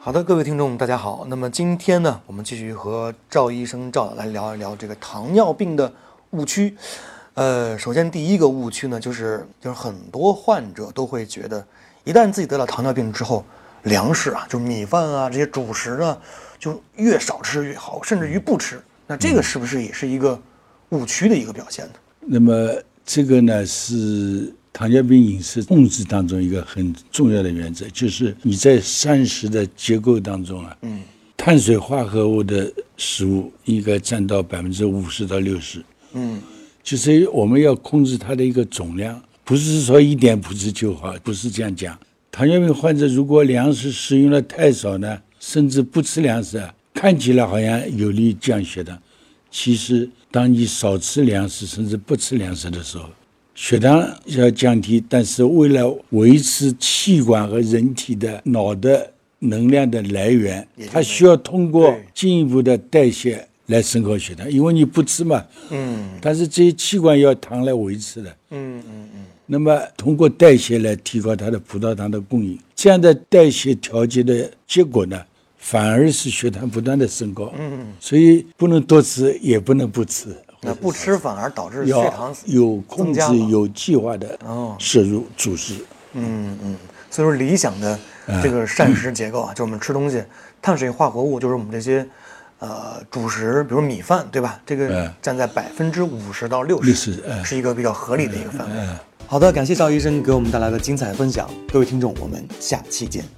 好的，各位听众，大家好。那么今天呢，我们继续和赵医生赵导来聊一聊这个糖尿病的误区。呃，首先第一个误区呢，就是就是很多患者都会觉得，一旦自己得了糖尿病之后，粮食啊，就米饭啊这些主食呢，就越少吃越好，甚至于不吃。那这个是不是也是一个误区的一个表现呢？那么这个呢是糖尿病饮食控制当中一个很重要的原则，就是你在膳食的结构当中啊，嗯，碳水化合物的食物应该占到百分之五十到六十，嗯，就是我们要控制它的一个总量，不是说一点不吃就好，不是这样讲。糖尿病患者如果粮食食用的太少呢，甚至不吃粮食啊，看起来好像有利于降血糖，其实当你少吃粮食甚至不吃粮食的时候，血糖要降低，但是为了维持气管和人体的脑的能量的来源，它需要通过进一步的代谢来升高血糖，因为你不吃嘛，嗯。但是这些器官要糖来维持的，嗯嗯嗯，那么通过代谢来提高它的葡萄糖的供应，这样的代谢调节的结果呢，反而是血糖不断的升高。嗯，所以不能多吃，也不能不吃，那不吃反而导致血糖有控制有计划的哦摄入主食。嗯嗯，所以说理想的这个膳食结构啊，就是我们吃东西，碳水化合物就是我们这些呃主食，比如米饭，对吧？这个嗯占在百分之五十到六60十，嗯是一个比较合理的一个范围。好的，感谢赵医生给我们带来的精彩分享，各位听众，我们下期见。